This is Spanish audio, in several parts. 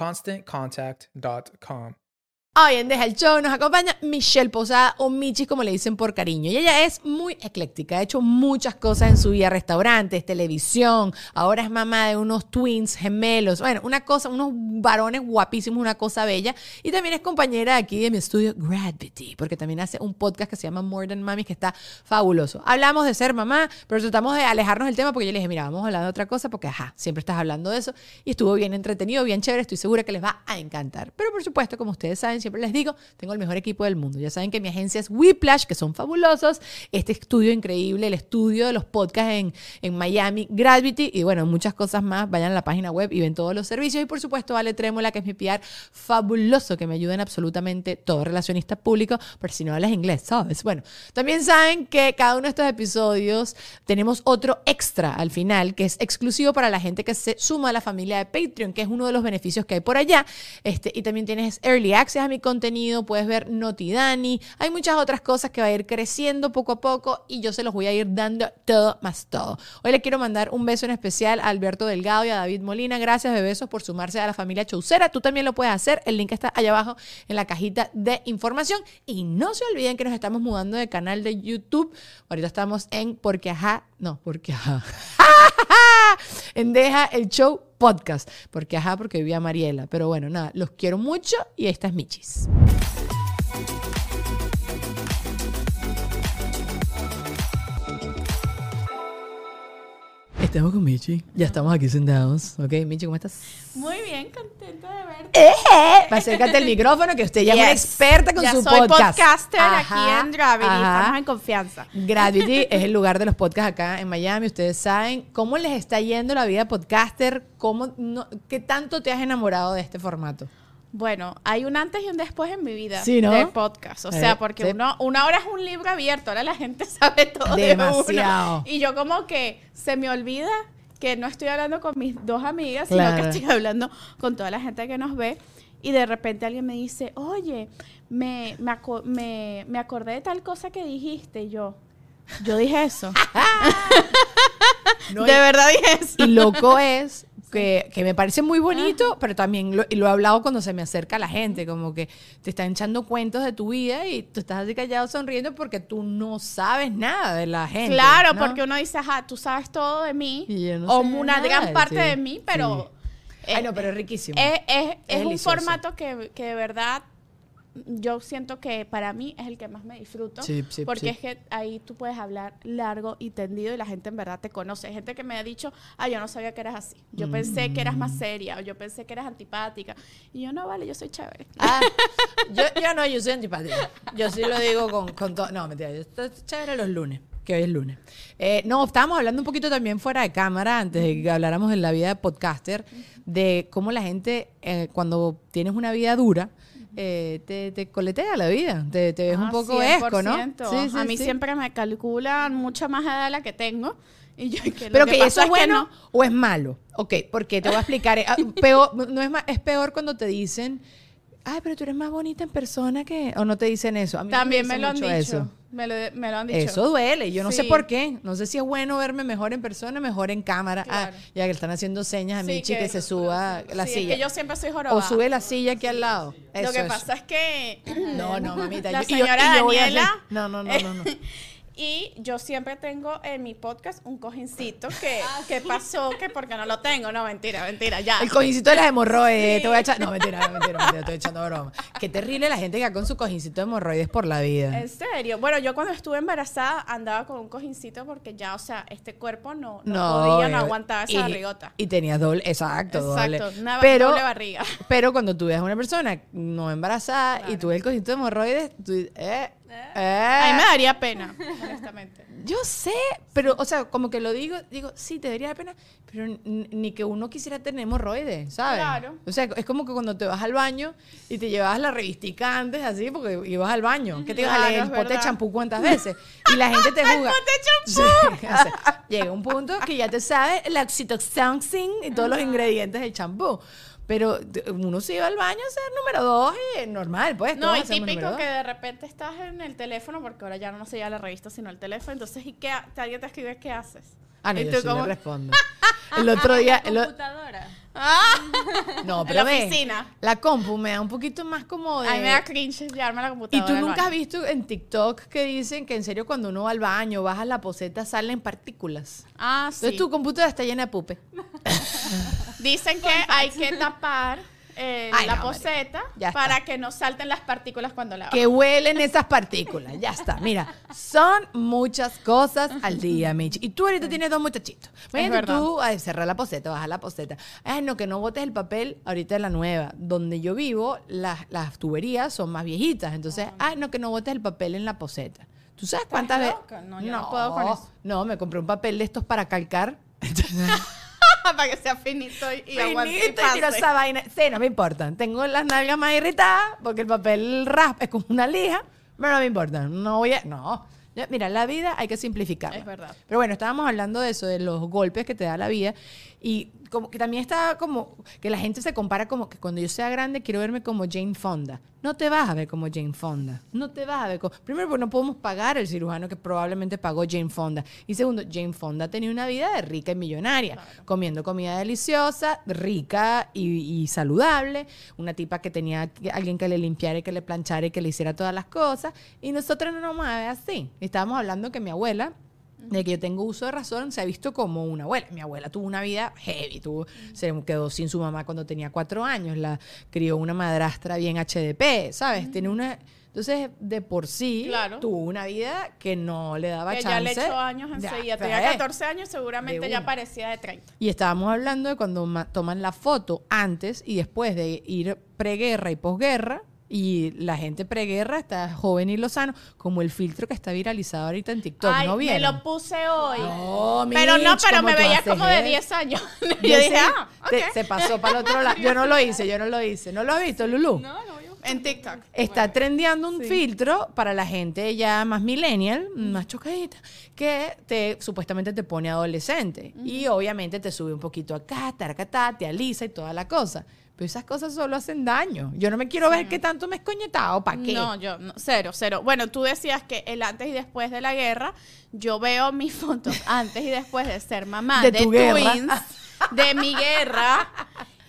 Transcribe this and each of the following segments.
ConstantContact.com. Hoy en Deja el Show nos acompaña Michelle Posada o Michi como le dicen por cariño. Y ella es muy ecléctica, ha hecho muchas cosas en su vida, restaurantes, televisión, ahora es mamá de unos twins gemelos, bueno, una cosa, unos varones guapísimos, una cosa bella. Y también es compañera aquí de mi estudio Gravity, porque también hace un podcast que se llama More Than Mami, que está fabuloso. Hablamos de ser mamá, pero tratamos de alejarnos del tema porque yo le dije, mira, vamos a hablar de otra cosa, porque ajá, siempre estás hablando de eso. Y estuvo bien entretenido, bien chévere, estoy segura que les va a encantar. Pero por supuesto, como ustedes saben, siempre les digo, tengo el mejor equipo del mundo. Ya saben que mi agencia es Whiplash, que son fabulosos. Este estudio increíble, el estudio de los podcasts en, en Miami, Gravity y bueno, muchas cosas más. Vayan a la página web y ven todos los servicios. Y por supuesto, Vale Trémola, que es mi PR fabuloso, que me ayuda en absolutamente todo relacionista público, pero si no hablas inglés, ¿sabes? Bueno, también saben que cada uno de estos episodios tenemos otro extra al final, que es exclusivo para la gente que se suma a la familia de Patreon, que es uno de los beneficios que hay por allá. Este, y también tienes Early Access a mi contenido, puedes ver Notidani, hay muchas otras cosas que va a ir creciendo poco a poco y yo se los voy a ir dando todo más todo. Hoy le quiero mandar un beso en especial a Alberto Delgado y a David Molina. Gracias de besos por sumarse a la familia Chaucera. Tú también lo puedes hacer. El link está allá abajo en la cajita de información. Y no se olviden que nos estamos mudando de canal de YouTube. Ahorita estamos en Porque Ajá. No, Porque Ajá. en Deja el Show Podcast. Porque Ajá, porque vivía Mariela. Pero bueno, nada, los quiero mucho y esta es Michis. Estamos con Michi. Ya estamos aquí sentados. Ok, Michi, ¿cómo estás? Muy bien, contenta de verte. Acércate el micrófono que usted ya es una experta con ya su soy podcast. podcaster Ajá, aquí en Gravity. ajá. Estamos en confianza. Gravity es el lugar de los podcasts acá en Miami. Ustedes saben cómo les está yendo la vida podcaster. ¿Cómo no- ¿Qué tanto te has enamorado de este formato? Bueno, hay un antes y un después en mi vida Sí, ¿no? de podcast. O Eh, sea, porque sí. uno, una hora es un libro abierto, ahora la gente sabe todo Demasiado. de uno. Y yo como que se me olvida que no estoy hablando con mis dos amigas, Claro. sino que estoy hablando con toda la gente que nos ve. Y de repente alguien me dice, oye, me, me, aco- me, me acordé de tal cosa que dijiste. Y yo, yo dije eso. No, de verdad dije eso. Y loco es que, que me parece muy bonito, pero también lo, he hablado cuando se me acerca la gente, como que te están echando cuentos de tu vida y tú estás así callado sonriendo porque tú no sabes nada de la gente. Claro, ¿no? porque uno dice, ajá, tú sabes todo de mí, no o una nada gran parte de mí, pero Ay, no, pero es riquísimo. es, es- es un formato que, que de verdad yo siento que para mí es el que más me disfruto. Sí, sí, porque sí. es que ahí tú puedes hablar largo y tendido y la gente en verdad te conoce. Hay gente que me ha dicho, ah, yo no sabía que eras así. Yo pensé que eras Mm. más seria o yo pensé que eras antipática. Y yo, no, vale, yo soy chévere. Ah, yo, yo no, yo soy antipática. Yo sí lo digo con, con todo. No, mentira, yo estoy chévere los lunes, que hoy es lunes. Eh, no, estábamos hablando un poquito también fuera de cámara, antes de que habláramos de la vida de podcaster, de cómo la gente, eh, cuando tienes una vida dura, eh, te, te coletea la vida, te, te ves un Ah, poco esco, ¿no? 100%. a mí sí. siempre me calculan mucha más edad de la que tengo. Y yo, que Pero que eso es que bueno no. o es malo. Ok, porque te voy a explicar. eh, ah, peor, no es, es peor cuando te dicen, ay, pero tú eres más bonita en persona que... O no te dicen eso. A mí También me lo han dicho. Eso. Me, lo, me lo han dicho. Eso duele. Yo no sé por qué. No sé si es bueno verme mejor en persona, mejor en cámara. Claro. Ah, ya que están haciendo señas a Sí, Michi que, que- se suba la Sí, es silla. que yo siempre soy o jorobada. sube la silla aquí al lado. Lo que eso. pasa es que... No, no, mamita. La yo- yo- señora yo voy a hacer- Daniela... No, no, no, no. no. Y yo siempre tengo en mi podcast un cojincito que, que pasó, que porque no lo tengo. No, mentira, mentira, ya. El cojincito de las hemorroides. Te voy a echar. No, mentira, no, mentira, mentira, estoy echando broma. Qué terrible la gente que va con su cojincito de hemorroides por la vida. En serio. Bueno, yo cuando estuve embarazada andaba con un cojincito porque ya, o sea, este cuerpo no, no, podía, no eh, aguantaba esa y- barrigota. Y tenías doble, exacto, doble. Exacto, una ba- pero, doble barriga. Pero cuando tú ves a una persona no embarazada y tú ves el cojito de hemorroides, tú dices, eh, eh. A mí me daría pena, honestamente. Yo sé, pero, o sea, como que lo digo, digo, sí, te daría pena, pero ni que uno quisiera tener hemorroides, ¿sabes? Claro. O sea, es como que cuando te vas al baño y te llevabas la revistica antes, así, porque ibas al baño. ¿Qué te ibas a Claro, leer el pote de champú cuántas veces? Y la gente te juzga. ¡El Sí, o sea, llega un punto que ya te sabe la oxytocin y todos los ingredientes del champú. Pero uno se iba al baño a ser número dos y normal, pues. No, y típico que de repente estás en el teléfono, porque ahora ya no se lleva la revista, sino el teléfono. Entonces, ¿y qué? Alguien te escribe, ¿qué haces? Ah, no, y yo tú sí le como- respondo. El otro día... o- computadora. no, pero la ve, oficina. La compu me da un poquito más como de... A mí me da cringe llevarme la Y computadora. tú al nunca has visto en TikTok que dicen que en serio cuando uno va al baño, baja la poseta, salen partículas. Ah, sí. Entonces tu computadora está llena de pupe. Dicen que hay que tapar eh, Ay, la no, poseta para que no salten las partículas cuando la que huelen esas partículas. Ya está. Mira, son muchas cosas al día, Mitch. Y tú ahorita tienes dos muchachitos. Imagínate tú, ay, cerrar la poseta, bajar la poseta. Ay, no, que no botes el papel ahorita en la nueva. Donde yo vivo, las, las tuberías son más viejitas. Entonces, ay, no, que no botes el papel en la poseta. ¿Tú sabes cuántas veces? No, yo no puedo con eso. No, me compré un papel de estos para calcar. para que sea finito y, y aguante y Finito y tiro esa vaina. Sí, no me importa. Tengo las nalgas más irritadas porque el papel raspa es como una lija, pero no me importa. No voy a. No. Mira, la vida hay que simplificarla. Es verdad. Pero bueno, estábamos hablando de eso, de los golpes que te da la vida. Y como que también está como que la gente se compara como que cuando yo sea grande quiero verme como Jane Fonda. No te vas a ver como Jane Fonda. No te vas a ver como... Primero, porque no podemos pagar el cirujano que probablemente pagó Jane Fonda. Y segundo, Jane Fonda tenía una vida de rica y millonaria, comiendo comida deliciosa, rica y, y saludable. Una tipa que tenía alguien que le limpiara y que le planchara y que le hiciera todas las cosas. Y nosotros no nos vamos a ver así. Estábamos hablando que mi abuela de que yo tengo uso de razón, se ha visto como una abuela. Mi abuela tuvo una vida heavy, tuvo, se quedó sin su mamá cuando tenía cuatro años, la crió una madrastra bien HDP, ¿sabes? Tiene una... Entonces, de por sí, Claro. tuvo una vida que no le daba Que chance. ya le echó años enseguida. Tenía eh, 14 años, seguramente ya parecía de 30. Y estábamos hablando de cuando ma- toman la foto antes y después de ir preguerra y posguerra. Y la gente preguerra está joven y lozano, como el filtro que está viralizado ahorita en TikTok. Ay, ¿No me vieron? lo puse hoy. No, pero no, pero ¿cómo me veía como de eso? 10 años. yo Yo dije, sí, ah, te- se pasó para el otro lado. Yo no lo hice, yo no lo hice. ¿No lo has visto, Lulu? No, no voy a buscar. En TikTok. Está trendeando un filtro para la gente ya más millennial, más chocadita, que te supuestamente te pone adolescente. Y obviamente te sube un poquito acá, taracatá, te alisa y toda la cosa. Pero esas cosas solo hacen daño. Yo no me quiero ver qué tanto me he escoñetado. ¿Para qué? No, yo, no, cero, cero. Bueno, tú decías que el antes y después de la guerra, yo veo mis fotos antes y después de ser mamá De de, tu guerra. twins, de mi guerra.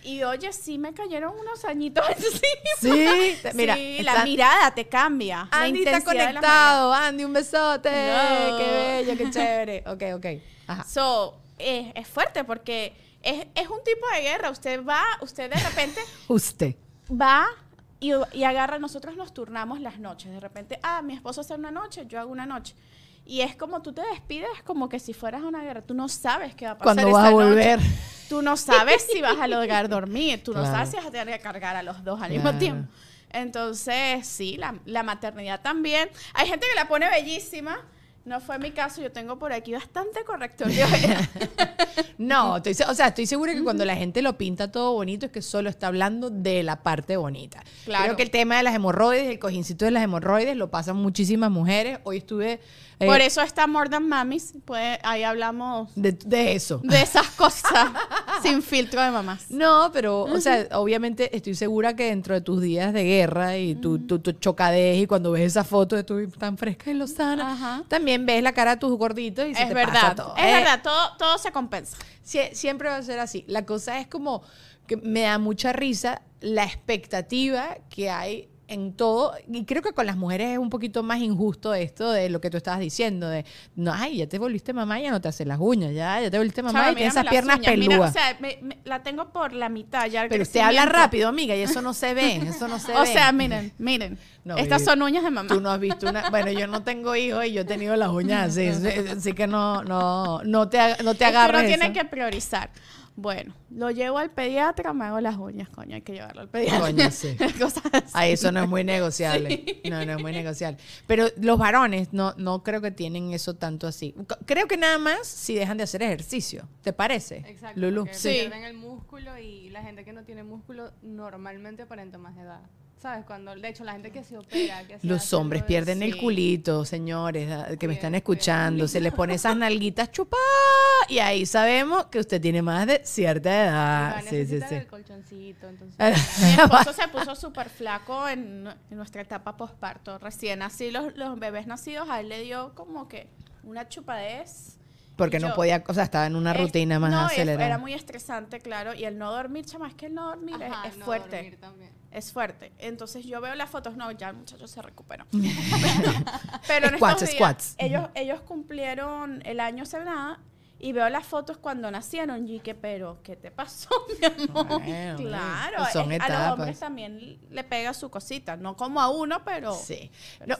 Y oye, sí me cayeron unos añitos encima. Sí, mira, sí, está- la mirada te cambia. la Andy está conectado. Andy, un besote. No. Qué bello, qué chévere. Ok, ok. Ajá. So, eh, es fuerte porque es, es un tipo de guerra. Usted va, usted de repente Usted. va y, y agarra, nosotros nos turnamos las noches. De repente, ah, mi esposo hace una noche, yo hago una noche. Y es como tú te despides como que si fueras a una guerra. Tú no sabes qué va a pasar. Cuando vas a esa noche. volver. Tú no sabes si vas a lograr dormir. Tú no Claro. sabes si vas a tener que cargar a los dos al mismo Claro. tiempo. Entonces, sí, la, la maternidad también. Hay gente que la pone bellísima. No fue mi caso. Yo tengo por aquí bastante correctorio. No, estoy o sea, estoy segura que cuando la gente lo pinta todo bonito es que solo está hablando de la parte bonita. Claro. Creo que el tema de las hemorroides, el cojincito de las hemorroides, lo pasan muchísimas mujeres. Hoy estuve eh, por eso está More Than Mamis. Pues ahí hablamos de, de eso. de esas cosas sin filtro de mamás. No, pero, o sea, obviamente estoy segura que dentro de tus días de guerra y tu, tu, tu chocadez y cuando ves esa foto de tu tan fresca y lozana, Ajá. también ves la cara de tus gorditos y se Es te pasa verdad. todo. Es Eh, verdad. Todo, todo se compensa. Sie- siempre va a ser así. La cosa es como que me da mucha risa la expectativa que hay en todo, y creo que con las mujeres es un poquito más injusto esto de lo que tú estabas diciendo, de, no, ay, ya te volviste mamá, ya no te haces las uñas, ya, ya te volviste mamá Chava, y tienes esas piernas uñas. Mira, peludas. o sea, me- me- la tengo por la mitad ya. Pero usted habla rápido, amiga, y eso no se ve, eso no se O ve. sea, miren, miren. No, Estas son uñas de mamá. Tú no has visto una. Bueno, yo no tengo hijos y yo he tenido las uñas así. Así que no, no, no te, no te agarres. uno tiene que priorizar. Bueno, lo llevo al pediatra, me hago las uñas, coño, hay que llevarlo al pediatra. Coño, sí. Cosas así. Ah, eso no es muy negociable. No, no es muy negociable. Pero los varones no, no creo que tienen eso tanto así. Creo que nada más si dejan de hacer ejercicio. ¿Te parece? Exacto. Lulu. Sí. pierden el músculo y la gente que no tiene músculo normalmente aparenta más edad. ¿Sabes? Cuando, de hecho, la gente que se opera. Que se Los hombres de- pierden el culito, señores, que me están escuchando. Se les pone esas nalguitas chupadas y ahí sabemos que usted tiene más de cierta edad. Sí, sí, sí. el colchoncito, entonces. Mi esposo se puso súper flaco en, en nuestra etapa posparto. Recién así los, los bebés nacidos, a él le dio como que una chupadez. Porque no podía, o sea, estaba en una Es- rutina más no, acelerada. Era muy estresante, claro. Y el no dormir, chama, es que el no dormir es- Ajá, es, no fuerte. dormir también. Es fuerte. Entonces yo veo las fotos, no, ya el muchacho se recuperó. Pero en Squats, estos días, squats. ellos, ellos cumplieron el año hace nada y veo las fotos cuando nacieron y que, pero, ¿qué te pasó, mi amor? Bueno, claro, son es- a los hombres también le pega su cosita, no como a uno, pero... Sí. No,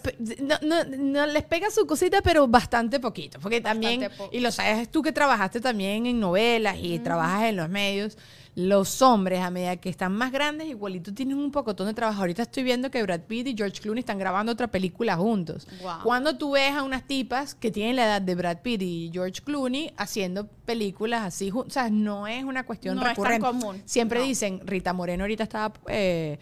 no, no- no les pega su cosita, pero bastante poquito. Porque también, y lo sabes tú que trabajaste también en novelas y trabajas en los medios, los hombres a medida que están más grandes, igualito tienen un pocotón de trabajo. Ahorita estoy viendo que Brad Pitt y George Clooney están grabando otra película juntos. Cuando tú ves a unas tipas que tienen la edad de Brad Pitt y George Clooney haciendo películas así, o sea, no es una cuestión No es tan recurrente. común, Siempre no. dicen, Rita Moreno ahorita estaba eh,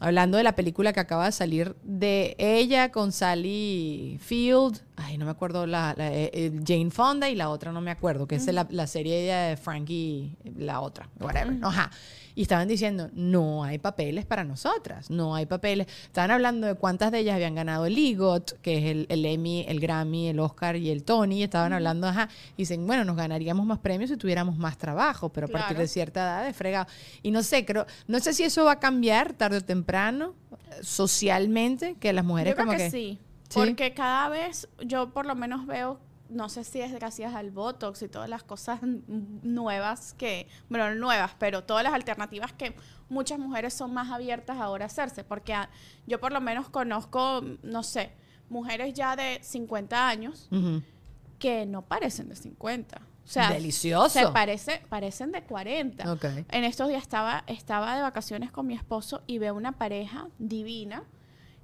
hablando de la película que acaba de salir de ella con Sally Field, ay, no me acuerdo, la, la, eh, eh, Jane Fonda y la otra no me acuerdo, que es la, la serie de Frankie, la otra, whatever. Ajá. Y estaban diciendo, no hay papeles para nosotras, no hay papeles. Estaban hablando de cuántas de ellas habían ganado el EGOT, que es el, el Emmy, el Grammy, el Oscar y el Tony. Y estaban hablando, ajá, y dicen, bueno, nos ganaríamos más premios si tuviéramos más trabajo, pero a partir de cierta edad es fregado. Y no sé, creo, no sé si eso va a cambiar tarde o temprano, socialmente, que las mujeres Yo creo como que, que... sí. ¿Sí? Porque cada vez yo por lo menos veo, no sé si es gracias al Botox y todas las cosas nuevas que, bueno, no nuevas, pero todas las alternativas que muchas mujeres son más abiertas ahora a hacerse. Porque yo por lo menos conozco, no sé, mujeres ya de 50 años que no parecen de 50. O sea, Delicioso. se parece, parecen de 40. Ok. En estos días estaba, estaba de vacaciones con mi esposo y veo una pareja divina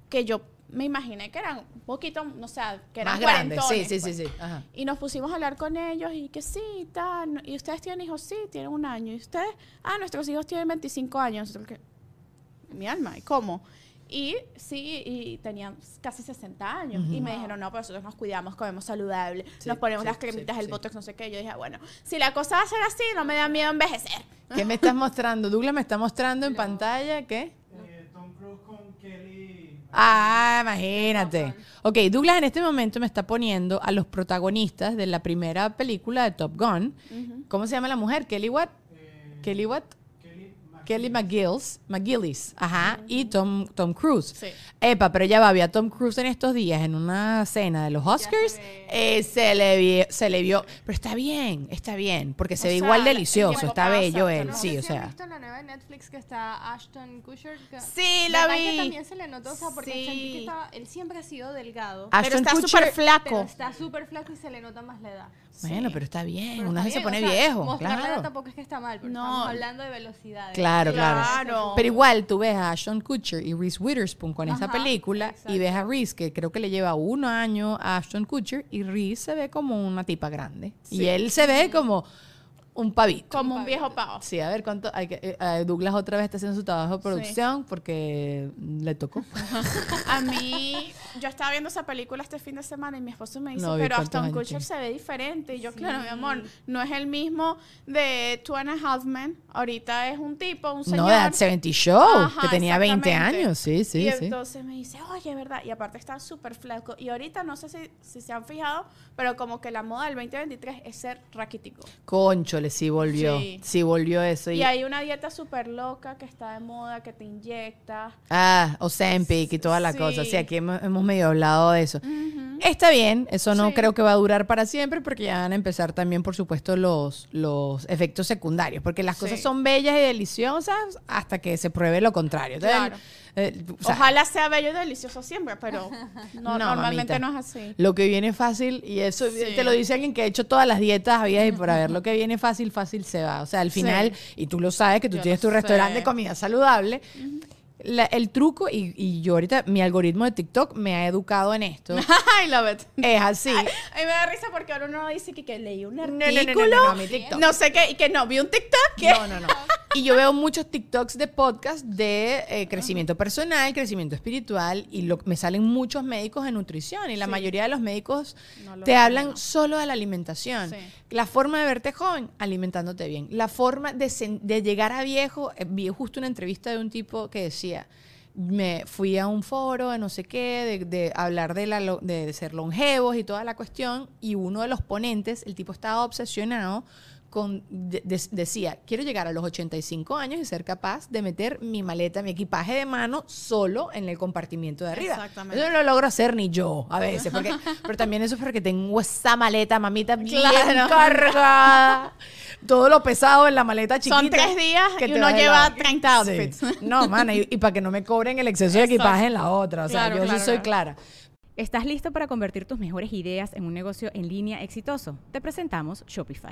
que yo me imaginé que eran un poquito, no sé, que eran Más grandes, sí, sí, sí, pues. sí. Ajá. Y nos pusimos a hablar con ellos y que sí, tal. ¿Y ustedes tienen hijos? Sí, tienen un año. ¿Y ustedes? Ah, nuestros hijos tienen 25 años. Nosotros que, Mi alma, ¿y cómo? Y sí, y tenían casi 60 años. Y me dijeron, no, pero nosotros nos cuidamos, comemos saludable, Sí, nos ponemos sí, las cremitas, sí, el sí. botox, no sé qué. Yo dije, bueno, si la cosa va a ser así, no me da miedo envejecer. ¿Qué me estás mostrando? Douglas me está mostrando en pantalla, ¿qué? Eh, Tom Cruise con Kelly. Ah, imagínate. Ok, Douglas en este momento me está poniendo a los protagonistas de la primera película de Top Gun. ¿Cómo se llama la mujer? Kelly what? Kelly what? Kelly McGillis, McGillis, ajá, y Tom, Tom Cruise. Sí. Epa, pero ya va, había Tom Cruise en estos días en una cena de los Oscars, ve. eh, se, le vi- se le vio, pero está bien, está bien, porque se O ve sea, igual el delicioso, está pasa, bello él, no sí, o sea. visto la nueva de Netflix que está Ashton Kutcher. que- Sí, la ¿verdad que vi. también se le notó, o sea, porque Sí. sentí que estaba, él siempre ha sido delgado. Ah, Pero Ashton está súper pero flaco. está súper flaco y se le nota más la edad. Bueno, pero está bien. Uno se pone o sea, viejo, mostrar la edad claro. tampoco es que está mal, pero No. estamos hablando de velocidades. Claro, claro, Claro. Pero igual tú ves a Ashton Kutcher y Reese Witherspoon con esa película exacto. y ves a Reese que creo que le lleva un año a Ashton Kutcher y Reese se ve como una tipa grande y él se ve como un pavito. Como un viejo pavo. Sí, a ver cuánto hay que eh, eh, Douglas otra vez está haciendo su trabajo de producción porque le tocó. A mí, yo estaba viendo esa película este fin de semana y mi esposo me dice, No, ¿y pero Aston Kutcher se ve diferente. Y yo, claro, mi amor, no es el mismo de Two and a Half Men. Ahorita es un tipo, un señor. No, de That 70 Show, Ajá, que tenía 20 exactamente. años, sí, sí, y sí. entonces me dice, oye, ¿verdad? Y aparte está súper flaco. Y ahorita no sé si, si se han fijado, pero como que la moda del 2023 es ser raquítico. Conchole, sí volvió, Sí. sí, volvió eso. Y, Y, hay una dieta súper loca que está de moda, que te inyecta. Ah, Ozempic y toda la Sí. cosa. Sí, aquí hemos, hemos medio hablado de eso. Está bien, eso no Sí. creo que va a durar para siempre porque ya van a empezar también, por supuesto, los, los efectos secundarios, porque las cosas son bellas y deliciosas hasta que se pruebe lo contrario. Entonces, Claro. Eh, o sea, Ojalá sea bello y delicioso siempre, pero no, No, normalmente mamita. no es así. Lo que viene fácil, y eso Sí. te lo dice alguien que ha hecho todas las dietas había y por haber, lo que viene fácil, fácil se va. O sea, al final, y tú lo sabes que tú Yo tienes tu restaurante de comida saludable, la- el truco, y, y yo ahorita, mi algoritmo de TikTok me ha educado en esto, I love it. es así. A mí me da risa porque ahora uno dice que, que leí un no, no, artículo. no, no, mi TikTok. No sé qué, y que no, vi un TikTok. que- No, no, no. Y yo veo muchos TikToks de podcast de eh, crecimiento personal, crecimiento espiritual, y lo, me salen muchos médicos de nutrición, y la mayoría de los médicos No lo te hablan no. solo de la alimentación. Sí. La forma de verte joven, alimentándote bien. La forma de, de llegar a viejo, eh, vi justo una entrevista de un tipo que decía, me fui a un foro de no sé qué, de, de hablar de, la, lo- de ser longevos y toda la cuestión, y uno de los ponentes, el tipo estaba obsesionado con, de- de- decía, quiero llegar a los 85 años y ser capaz de meter mi maleta, mi equipaje de mano solo en el compartimiento de arriba. Exactamente. Eso no lo logro hacer ni yo a veces, porque, pero también eso es porque tengo esa maleta, mamita, bien Claro. cargada. Todo lo pesado en la maleta chiquita. Son tres días que y te uno lleva lado. 30 outfits. Sí. No, mana, y, y para que no me cobren el exceso de equipaje en la otra. O sea, Claro, yo claro, sí soy claro. clara. ¿Estás listo para convertir tus mejores ideas en un negocio en línea exitoso? Te presentamos Shopify.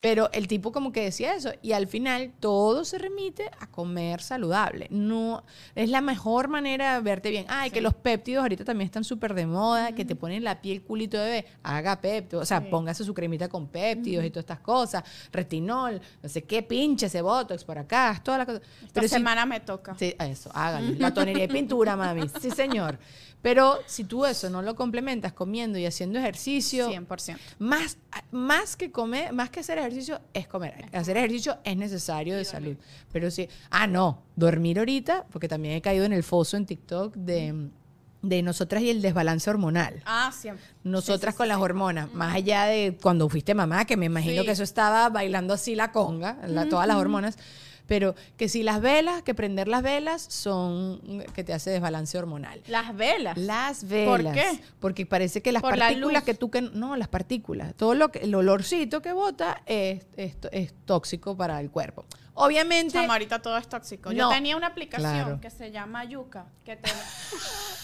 Pero el tipo como que decía eso y al final todo se remite a comer saludable. No es la mejor manera de verte bien. Ay, que los péptidos ahorita también están súper de moda, que te ponen la piel culito de bebé. Haga péptidos, o sea, póngase su cremita con péptidos y todas estas cosas, retinol, no sé qué, pinche ese botox por acá, toda la cosa. Esta si- semana me toca. Sí, eso, hágalo. La tonería y pintura, mami. Sí, señor. Pero si tú eso no lo complementas comiendo y haciendo ejercicio, 100%. más, más que comer, más que hacer ejercicio, es comer. Hacer ejercicio es necesario de salud. Pero sí, ah, no, dormir ahorita, porque también he caído en el foso en TikTok de, de nosotras y el desbalance hormonal. Ah, siempre. Nosotras con las hormonas, más allá de cuando fuiste mamá, que me imagino que eso estaba bailando así la conga, la- todas las hormonas, pero que si las velas, que prender las velas son que te hace desbalance hormonal. Las velas. Las velas. qué? Porque parece que las Por la partículas que tú que no, las partículas, todo lo que el olorcito que bota es, es, es tóxico para el cuerpo. Obviamente Chamo, ahorita todo es tóxico. Yo tenía una aplicación Claro. que se llama Yuka, que te,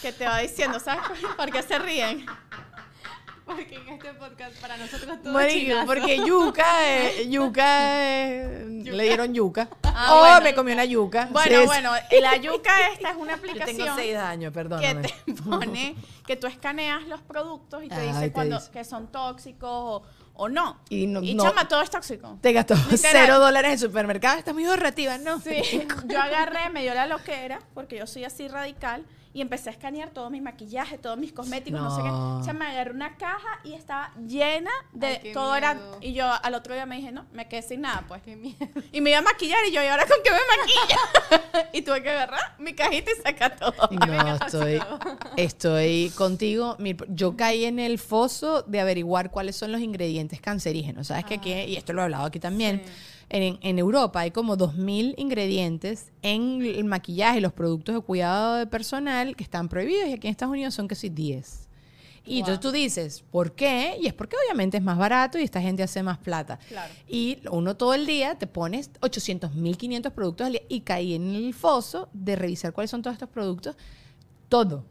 que te va diciendo, ¿sabes por qué se ríen? Porque en este podcast para nosotros todo Marico, porque yuca, eh, yuca, eh, le dieron yuca. Ah, oh, bueno. me comí una yuca. Bueno, Sí, sí. bueno, la yuca esta es una Yo aplicación tengo seis años, que perdóname. te pone que tú escaneas los productos y te Ay, dice te cuando dice. que son tóxicos o, o no. Y no- no- chama, todo es tóxico. Te gastó Literal. cero dólares en el supermercado. Está muy ahorrativa, ¿no? Sí, yo agarré, me dio la loquera, porque yo soy así radical, y empecé a escanear todo mi maquillaje, todos mis cosméticos, no, sé qué. O sea, me agarré una caja y estaba llena de Ay, todo era. Y yo al otro día me dije, no, me quedé sin nada, pues. Qué miedo. Y me iba a maquillar y yo, ¿y ahora con qué me maquilla? y tuve que agarrar mi cajita y sacar todo. No, estoy, estoy contigo. Yo caí en el foso de averiguar cuáles son los ingredientes cancerígenos. ¿Sabes que aquí, y esto lo he hablado aquí también, en, en Europa hay como 2.000 ingredientes en el maquillaje y los productos de cuidado de personal que están prohibidos y aquí en Estados Unidos son casi 10. Y entonces tú dices, ¿por qué? Y es porque obviamente es más barato y esta gente hace más plata. Claro. Y uno todo el día te pones 800, 1500 productos al día y caí en el foso de revisar cuáles son todos estos productos. Todo.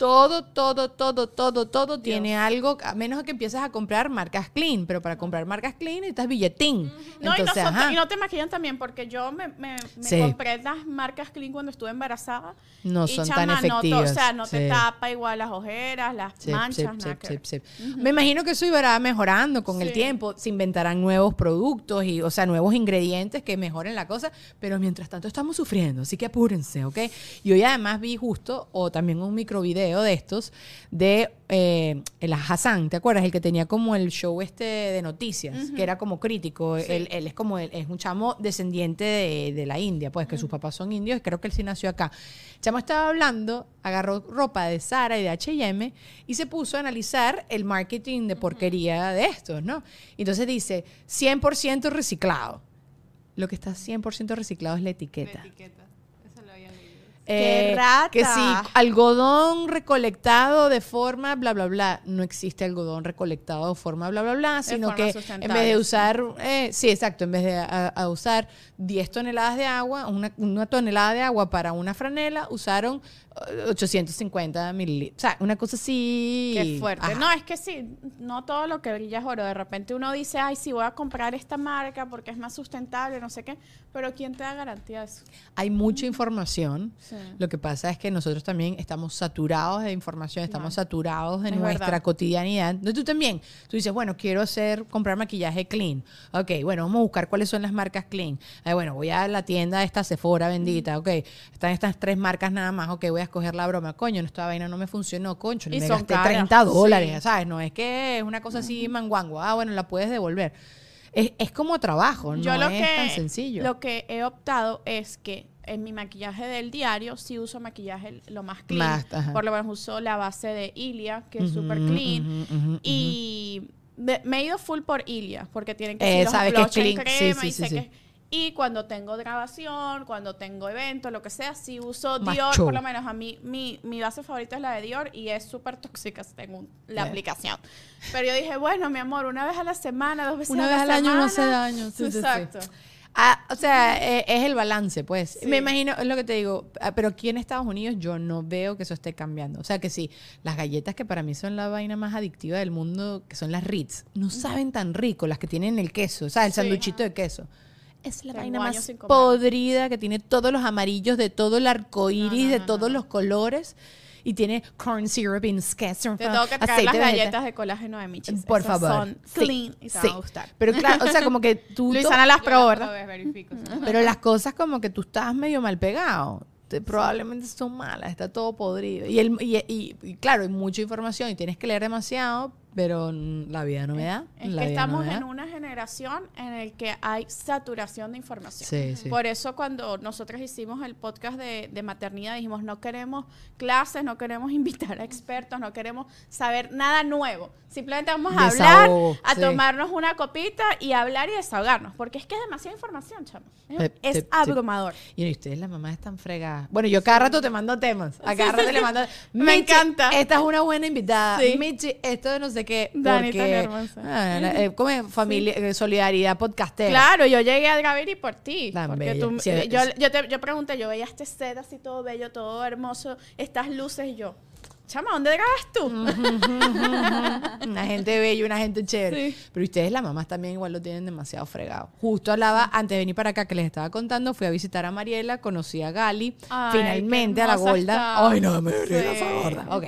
Todo, todo, todo, todo, todo tiene algo, a menos que empieces a comprar marcas clean, pero para comprar marcas clean necesitas billetín. No, y, no son- y no te maquillan también, porque yo me, me- me Sí. compré las marcas Clean cuando estuve embarazada. No y son chama, tan no efectivas, o sea, no sí. te tapa igual las ojeras, las Sip, manchas, nada que. Me imagino que eso irá mejorando con el Sí. tiempo. Se inventarán nuevos productos y, o sea, nuevos ingredientes que mejoren la cosa. Pero mientras tanto estamos sufriendo, así que apúrense, ¿ok? Y hoy además vi justo, o también un microvideo de estos, de eh, el Hassan, ¿te acuerdas? El que tenía como el show este de noticias, que era como crítico. Él, él es como, él es un chamo descendiente de, de la India, pues que sus papás son indios, y creo que él sí nació acá. El chamo estaba hablando, agarró ropa de Zara y de H&M y se puso a analizar el marketing de porquería de estos, ¿no? Entonces dice, 100% reciclado. Lo que está 100% reciclado es la La etiqueta. Eh, rata! Que sí, algodón recolectado de forma bla, bla, bla. No existe algodón recolectado de forma bla, bla, bla, sino que en vez de usar, eh, sí, exacto, en vez de a- a usar 10 toneladas de agua, una, una tonelada de agua para una franela, usaron 850 mililitros. O sea, una cosa así. Qué fuerte. Ajá. No, es que sí, no todo lo que brilla es oro. De repente uno dice, ay, sí, voy a comprar esta marca porque es más sustentable, no sé qué. Pero ¿quién te da garantía de eso? Hay mucha información. Sí. Lo que pasa es que nosotros también estamos saturados de información, estamos saturados de Es nuestra verdad. cotidianidad. No, tú también. Tú dices, bueno, quiero hacer, comprar maquillaje clean. Ok, bueno, vamos a buscar cuáles son las marcas clean. Ay, bueno, voy a la tienda esta Sephora bendita. Ok, están estas tres marcas nada más. Ok, voy a escoger la broma. Coño, esta vaina no me funcionó. Concho, Y me gasté caras, 30 dólares. sí. ¿Sabes? No es que es una cosa así manguango. Ah, bueno, la puedes devolver. Es, es como trabajo, no Yo lo es que, tan sencillo. Lo que he optado es que en mi maquillaje del diario sí uso maquillaje lo más clean. Más. Por lo menos uso la base de Ilia, que es Ujú, súper clean. ujú, ujú, ujú. Y me, me he ido full por Ilia, porque tienen que Eh, ser los que es clean. Sí, crema sí, y sí, sé sí. que- y cuando tengo grabación, cuando tengo evento, lo que sea, sí uso Dior. Por lo menos a mí, mi, mi base favorita es la de Dior y es súper tóxica según la Eh. aplicación. Pero yo dije, bueno, mi amor, una vez a la semana, dos veces Una a vez la al año no hace semana. daño. Sí, sí, sí. Exacto. Ah, o sea, eh, es el balance, pues. Sí. Me imagino, es lo que te digo, ah, pero aquí en Estados Unidos yo no veo que eso esté cambiando. O sea, que sí, las galletas que para mí son la vaina más adictiva del mundo, que son las Ritz, no saben tan rico, las que tienen el queso, o sea, el Sí. sanduchito de queso. Es la Tengo vaina más podrida, que tiene todos los amarillos de todo el arco iris, No, no, de no, todos no. los colores, y tiene corn syrup y scattered Te tengo que traer las vegeta- galletas de colágeno de Michis. Por Esas favor. Son Sí, clean y te sí. van a gustar. Pero claro, o sea, como que tú... Luisana las probó, las ¿verdad? probé, verifico, sí. Pero las cosas como que tú estás medio mal pegado. te- probablemente son malas, está todo podrido. Y, el, y, y- y claro, hay mucha información y tienes que leer demasiado, pero la vida no me da. Es la que no estamos en una generación en el que hay saturación de información. Sí, sí. Por eso cuando nosotros hicimos el podcast de, de maternidad dijimos no queremos clases, no queremos invitar a expertos, no queremos saber nada nuevo. Simplemente vamos a Desahogo, hablar, a sí. tomarnos una copita y hablar y desahogarnos. Porque es que es demasiada información, chamo. Es, abrumador. Y ustedes, las mamás, están fregadas. Bueno, yo cada rato te mando temas. A cada rato le mando. Me "Michi, encanta. Esta es una buena invitada. Michi, esto de no sé qué. Dani, tan porque, hermosa. Ah, eh, ¿cómo es? Familia, eh, solidaridad podcastera. Claro, yo llegué a Gravity por ti. Tan porque bella. tú- Sí, yo, es- yo, te, yo pregunté, yo veía este set así todo bello, todo hermoso, estas luces y yo. chama, ¿dónde grabas tú? una gente bella, una gente chévere. Pero ustedes, las mamás, también igual lo tienen demasiado fregado. Justo hablaba, antes de venir para acá, que les estaba contando, fui a visitar a Mariela, conocí a Gali, Ay, finalmente a la gorda. está. Ay, no, me Sí. esa gorda. Ok.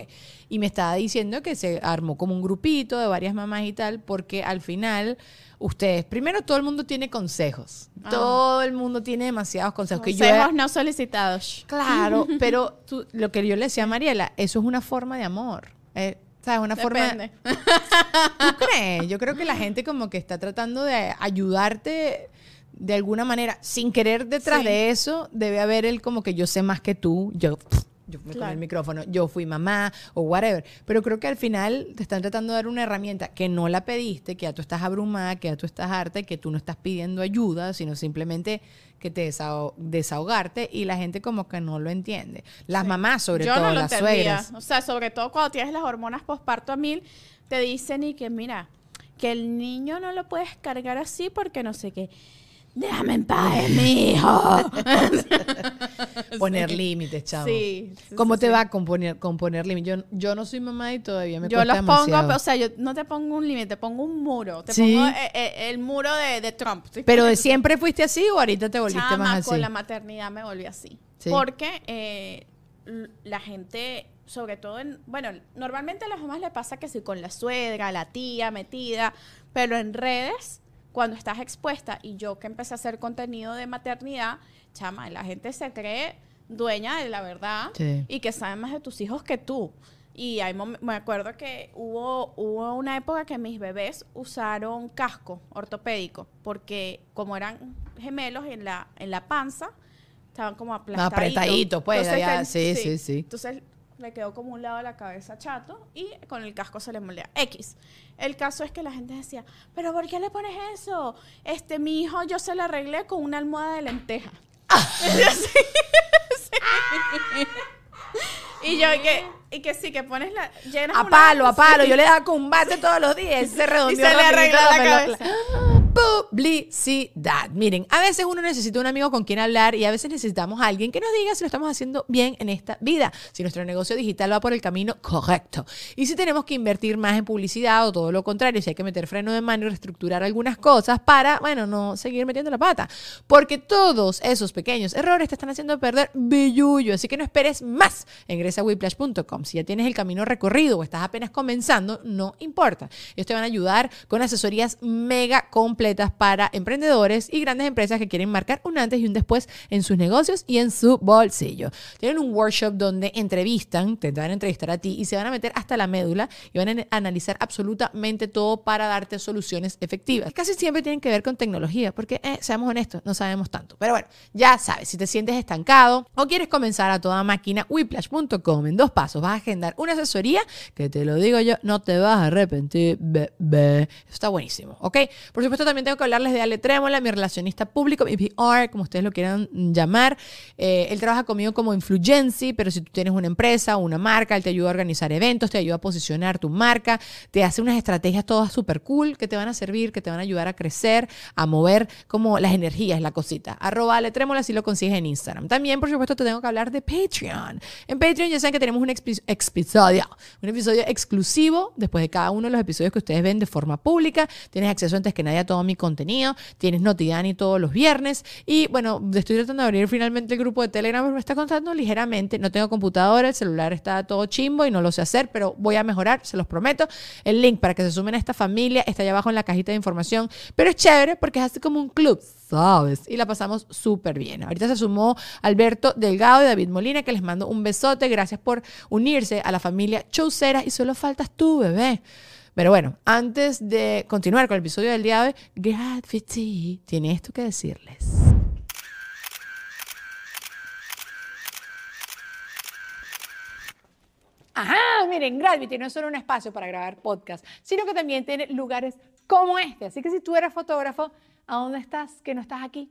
Y me estaba diciendo que se armó como un grupito de varias mamás y tal, porque al final, ustedes, primero todo el mundo tiene consejos. Todo el mundo tiene demasiados consejos. que yo he- Consejos no solicitados. Claro, pero tú- lo que yo le decía a Mariela, eso es una forma de amor. Eh, ¿Sabes? Una forma. ¿Tú crees? Yo creo que la gente como que está tratando de ayudarte de alguna manera, sin querer detrás Sí. de eso, debe haber el como que yo sé más que tú, yo, yo me comí Claro. el micrófono, yo fui mamá o whatever. Pero creo que al final te están tratando de dar una herramienta que no la pediste, que ya tú estás abrumada, que ya tú estás harta que tú no estás pidiendo ayuda, sino simplemente que te desaho- desahogarte y la gente como que no lo entiende. Las mamás, sobre Yo todo, no lo las entendía. suegras. O sea, sobre todo cuando tienes las hormonas posparto a mil, te dicen y que mira, que el niño no lo puedes cargar así porque no sé qué. Déjame en paz, mi hijo. Poner límites, chavo. Sí. sí, ¿Cómo te va a componer, componer límites? Yo, yo no soy mamá y todavía me Yo cuesta los pongo, demasiado. o sea, yo no te pongo un límite, te pongo un muro. Te Sí. pongo eh, eh, el, muro de, de Trump. ¿Pero de siempre fuiste así o ahorita te volviste Chama, más así? con la maternidad me volví así. Sí. Porque eh, la gente, sobre todo en, bueno, normalmente a las mamás le pasa que sí con la suegra, la tía metida, pero en redes, cuando estás expuesta, y yo que empecé a hacer contenido de maternidad, chama, la gente se cree dueña de la verdad Sí. y que sabe más de tus hijos que tú. Y hay me acuerdo que hubo, hubo una época que mis bebés usaron casco ortopédico, porque como eran gemelos en la, en la panza, estaban como aplastaditos. apretaditos, pues, sí, sí, sí. Entonces le quedó como un lado de la cabeza chato y con el casco se le moldea. X. El caso es que la gente decía, pero ¿por qué le pones eso? Este, mi hijo yo se lo arreglé con una almohada de lenteja. Sí. Y yo, que, y que sí, que pones la. llenas A una- palo, a palo. sí. Yo le daba combate todos los días. Se redondeó Y se le arregló la cabeza. Publicidad. Miren, a veces uno necesita un amigo con quien hablar y a veces necesitamos a alguien que nos diga si lo estamos haciendo bien en esta vida, si nuestro negocio digital va por el camino correcto y si tenemos que invertir más en publicidad o todo lo contrario, si hay que meter freno de mano y reestructurar algunas cosas para, bueno, no seguir metiendo la pata. Porque todos esos pequeños errores te están haciendo perder billullo, así que no esperes más. Ingresa a whiplash.com. Si ya tienes el camino recorrido o estás apenas comenzando, no importa. Ellos te van a ayudar con asesorías mega completas para emprendedores y grandes empresas que quieren marcar un antes y un después en sus negocios y en su bolsillo. Tienen un workshop donde entrevistan, te van a entrevistar a ti y se van a meter hasta la médula y van a analizar absolutamente todo para darte soluciones efectivas. Casi siempre tienen que ver con tecnología, porque, eh, seamos honestos, no sabemos tanto. Pero bueno, ya sabes, si te sientes estancado o quieres comenzar a toda máquina, whiplash.com en dos pasos vas agendar una asesoría que te lo digo yo, no te vas a arrepentir, bebé. Está buenísimo, ¿ok? Por supuesto, también tengo que hablarles de Ale Trémola, mi relacionista público, mi PR, como ustedes lo quieran llamar. Eh, él trabaja conmigo como influency, pero si tú tienes una empresa o una marca, él te ayuda a organizar eventos, te ayuda a posicionar tu marca, te hace unas estrategias todas súper cool que te van a servir, que te van a ayudar a crecer, a mover como las energías, la cosita. Arroba Ale Trémola, así lo consigues en Instagram. También, por supuesto, te tengo que hablar de Patreon. En Patreon ya saben que tenemos un expi- episodio, un episodio exclusivo después de cada uno de los episodios que ustedes ven de forma pública. Tienes acceso antes que nadie a todo mi contenido. Tienes Notidani todos los viernes. Y bueno, estoy tratando de abrir finalmente el grupo de Telegram, pero me está contando ligeramente. No tengo computadora, el celular está todo chimbo y no lo sé hacer, pero voy a mejorar, se los prometo. El link para que se sumen a esta familia está allá abajo en la cajita de información. Pero es chévere porque es así como un club, Y la pasamos súper bien. Ahorita se sumó Alberto Delgado y David Molina, que les mando un besote. Gracias por unirse a la familia Chaucera. Y solo faltas tú, bebé. Pero bueno, antes de continuar con el episodio del día de hoy, Gravity tiene esto que decirles. Ajá, miren, Gravity no es solo un espacio para grabar podcast, sino que también tiene lugares como este. Así que si tú eres fotógrafo, ¿a dónde estás que no estás aquí?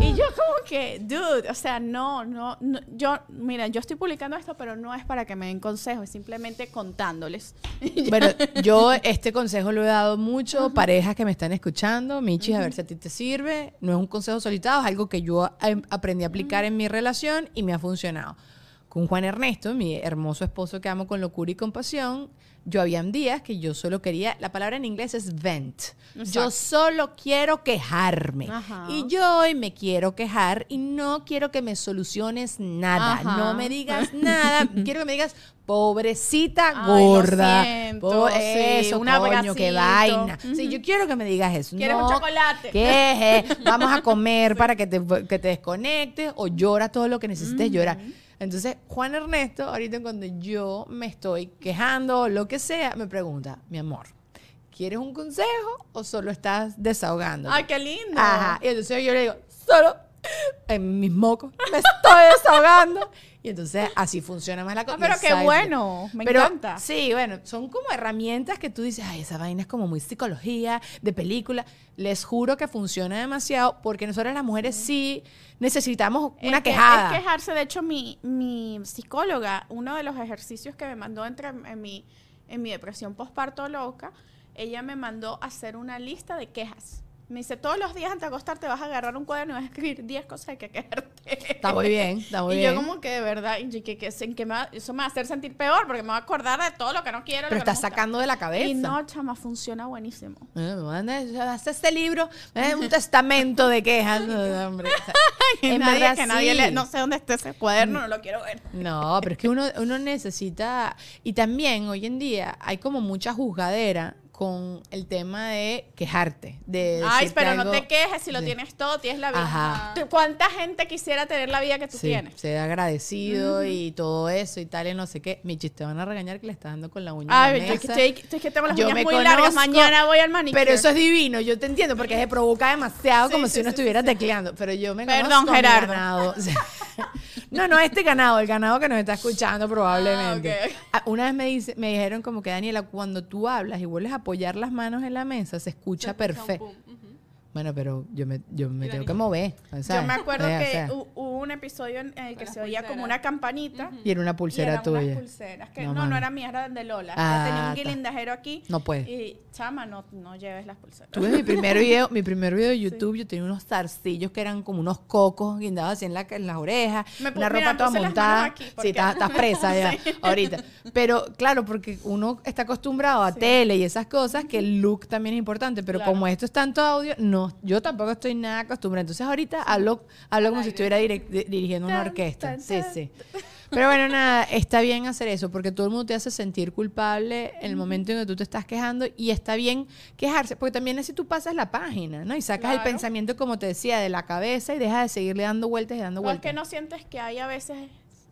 Y yo como que, dude, o sea, no, no, no, yo, mira, yo estoy publicando esto, pero no es para que me den consejos, es simplemente contándoles. Bueno, yo este consejo lo he dado mucho, parejas que me están escuchando, Michi, a ver si a ti te sirve. No es un consejo solitado, es algo que yo em- aprendí a aplicar en mi relación y me ha funcionado. Con Juan Ernesto, mi hermoso esposo que amo con locura y compasión, yo habían días que yo solo quería, la palabra en inglés es vent. Yo solo quiero quejarme. Ajá. Y yo hoy me quiero quejar y no quiero que me soluciones nada. Ajá. No me digas nada. quiero que me digas, pobrecita Ay, gorda. siento, Po- sí, eso, un coño, qué vaina. Sí, yo quiero que me digas eso. ¿Quieres un No, chocolate? ¿Qué es? Vamos a comer para que te, que te desconectes o llora todo lo que necesites llorar. Entonces, Juan Ernesto, ahorita cuando yo me estoy quejando o lo que sea, me pregunta, mi amor, ¿quieres un consejo o solo estás desahogando? Ay, qué lindo. Ajá. Y entonces yo le digo, solo en mis mocos me estoy desahogando. Y entonces así funciona más la cosa. Ah, pero qué bueno, me Pero, encanta. Sí, bueno, son como herramientas que tú dices, ay, esa vaina es como muy psicología, de película. Les juro que funciona demasiado porque nosotras las mujeres sí necesitamos una Es que- quejada. Es quejarse. De hecho, mi, mi psicóloga, uno de los ejercicios que me mandó entre, en, mi, en mi depresión postparto loca, ella me mandó a hacer una lista de quejas. Me dice, todos los días antes de acostarte vas a agarrar un cuaderno y vas a escribir 10 cosas de que quejarte. Está muy bien, está muy y bien. yo como que de verdad, y que, que, que me va- eso me va a hacer sentir peor porque me va a acordar de todo lo que no quiero. pero estás sacando de la cabeza. Y no, chama, funciona buenísimo. Eh, haz este libro, es un testamento de quejas. Hombre. O sea, en nadie, verdad, que nadie sí. le, no sé dónde está ese cuaderno, no lo quiero ver. No, pero es que uno, uno necesita, y también hoy en día hay como mucha juzgadera con el tema de quejarte, de Ay, pero no te quejes si lo tienes todo, tienes la vida. Ajá. ¿Tú- ¿Cuánta gente quisiera tener la vida que tú Sí, tienes? ser agradecido y todo eso y tal y no sé qué. Michis, te van a regañar que le estás dando con la uña Ay, en la yo que estoy, estoy que tengo las Yo uñas me muy largas. conozco, Mañana voy al manicure. Pero eso es divino, yo te entiendo, porque se provoca demasiado como Sí, si uno estuviera tecleando. Pero yo me Perdón, conozco mi Gerardo. ganado. No, no este ganado, el ganado que nos está escuchando probablemente. Ah, ok. Ah, Una vez me, dice, me dijeron como que, Daniela, cuando tú hablas y vuelves a apoyar las manos en la mesa, se escucha perfecto. Bueno, pero yo me, yo me Y tengo que mover. o sea, Yo me acuerdo eh, o que sea, hu- hubo un episodio en el que las se oía como una campanita. y era una Y pulsera eran tuya. unas pulseras. Que No, no, no, era mía, era de Lola. Ah, tenía un guilindajero aquí. No puede. Y, chama, no, no lleves las pulseras. Tuve mi primer video, mi primer video de YouTube, yo tenía unos zarcillos que eran como unos cocos guindados así en, la, en las orejas, Me una mira, ropa toda montada. aquí, sí, estás, estás presa ya ahorita. Pero claro, porque uno está acostumbrado a Sí. tele y esas cosas, que el look también es importante, pero Claro. como esto es tanto audio, no, yo tampoco estoy nada acostumbrada. Entonces ahorita hablo, hablo como si estuviera dirigiendo una orquesta. tan, Sí, tan. sí. Pero bueno, nada, está bien hacer eso porque todo el mundo te hace sentir culpable en el momento en que tú te estás quejando y está bien quejarse, porque también así tú pasas la página, ¿no? Y sacas el pensamiento, como te decía, de la cabeza y dejas de seguirle dando vueltas y dando ¿No es vueltas. que no sientes que hay a veces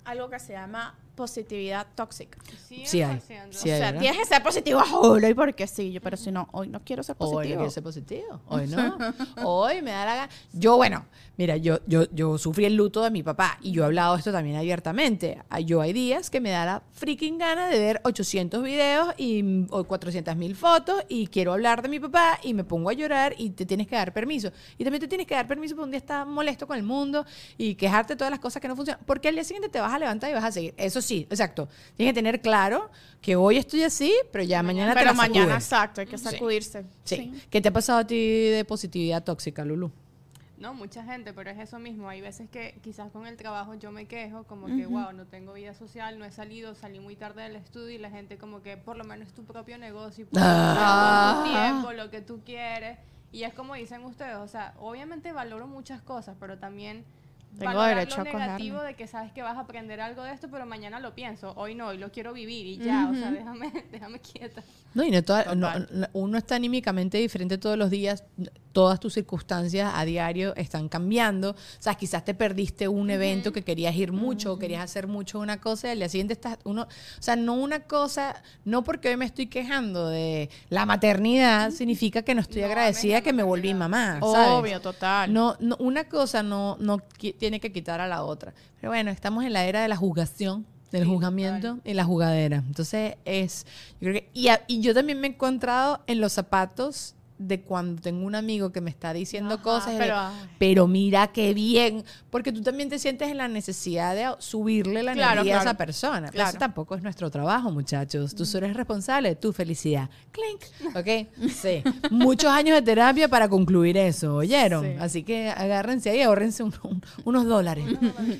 algo que se llama positividad tóxica? Sí hay. 100%. Sí o hay, sea, ¿verdad? tienes que ser positivo ahora y porque sí, yo, pero si no, hoy no quiero ser Hoy no positivo. quiero ser positivo. Hoy no. Hoy me da la gana. Yo, bueno, mira, yo, yo, yo sufrí el luto de mi papá y yo he hablado de esto también abiertamente. Ah, Yo hay días que me da la freaking gana de ver 800 videos y mm, o 400 mil fotos y quiero hablar de mi papá y me pongo a llorar y te tienes que dar permiso. Y también te tienes que dar permiso porque un día estás molesto con el mundo y quejarte de todas las cosas que no funcionan. Porque al día siguiente te vas a levantar y vas a seguir. Eso sí, exacto. Tienes que tener claro que hoy estoy así, pero ya mañana te pero la mañana, sacudes. exacto, hay que sacudirse. Sí. ¿Qué te ha pasado a ti de positividad tóxica, Lulu? No, mucha gente, pero es eso mismo. Hay veces que quizás con el trabajo yo me quejo, como que, wow, no tengo vida social, no he salido, salí muy tarde del estudio y la gente como que por lo menos es tu propio negocio y puedes Ah. tu tiempo, lo que tú quieres. Y es como dicen ustedes, o sea, obviamente valoro muchas cosas, pero también Tengo valorar derecho lo a cogerme. negativo de que sabes que vas a aprender algo de esto, pero mañana lo pienso, hoy no, hoy lo quiero vivir y ya, o sea, déjame, déjame quieta. No, y no toda- no- uno está anímicamente diferente todos los días, todas tus circunstancias a diario están cambiando. O sea, quizás te perdiste un evento que querías ir mucho, o querías hacer mucho una cosa y al día siguiente estás uno, o sea, no una cosa, no porque hoy me estoy quejando de la maternidad significa que no estoy No, agradecida que me volví mamá, ¿sabes? Obvio, total. No, no, una cosa no, no tiene que quitar a la otra. Pero bueno, estamos en la era de la juzgación, del Sí, juzgamiento y la jugadera. Entonces es, yo creo que, y, a- y yo también me he encontrado en los zapatos de cuando tengo un amigo que me está diciendo Ajá, cosas, de, pero, mira qué bien, porque tú también te sientes en la necesidad de subirle la Claro, energía a esa claro. persona. Pero Claro. Eso tampoco es nuestro trabajo, muchachos. Tú eres responsable de tu felicidad. Clink. ¿Ok? Sí. Muchos años de terapia para concluir eso, ¿oyeron? Sí. Así que agárrense ahí, ahorrense un- un- unos dólares.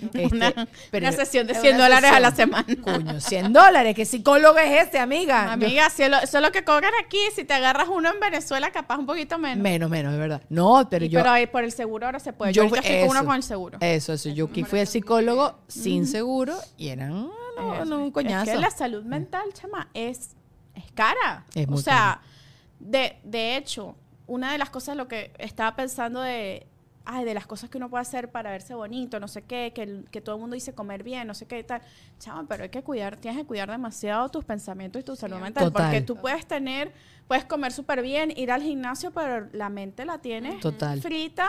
Este, Una- pero- una sesión de es 100 una dólares a la semana. Coño, 100 dólares. ¿Qué psicólogo es este, amiga? Amiga, si lo- eso es lo que cobran aquí. Si te agarras uno en Venezuela, capaz un poquito Yo- menos. menos, menos, de verdad. No, pero Y- yo... pero por el seguro ahora se puede. Yo, ahorita fui con uno con el seguro. Eso, eso. Yo aquí fui al psicólogo sin seguro y eran no, Eso. no, un coñazo. Es que la salud mental, chama, es, es cara. Es muy o sea, de, de hecho, una de las cosas lo que estaba pensando de, ay, de las cosas que uno puede hacer para verse bonito, no sé qué, que, todo el mundo dice comer bien, no sé qué y tal. Chama, pero hay que cuidar, tienes que cuidar demasiado tus pensamientos y tu salud mental. Total. Porque tú puedes tener, puedes comer súper bien, ir al gimnasio, pero la mente la tienes Total. frita.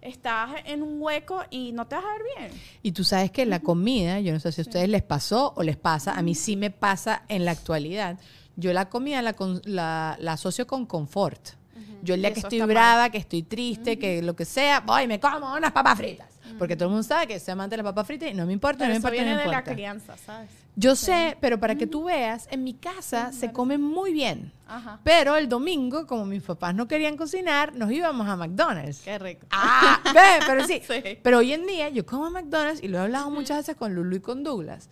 Estás en un hueco y no te vas a ver bien. Y tú sabes que la comida, yo no sé si a ustedes les pasó o les pasa, a mí sí me pasa en la actualidad. Yo la comida la, la, la asocio con confort. Yo el día que eso estoy está mal. brava, que estoy triste, que lo que sea, voy y me como unas papas fritas. Porque todo el mundo sabe que soy amante de las papas fritas y no me importa, Pero no me eso importa, no viene me de la importa. crianza, ¿sabes? Yo sé, pero para que tú veas, en mi casa se come muy bien. Ajá. Pero el domingo, como mis papás no querían cocinar, nos íbamos a McDonald's. Qué rico. Ah, ve, pero sí. Sí. Pero hoy en día yo como McDonald's y lo he hablado muchas veces con Lulu y con Douglas.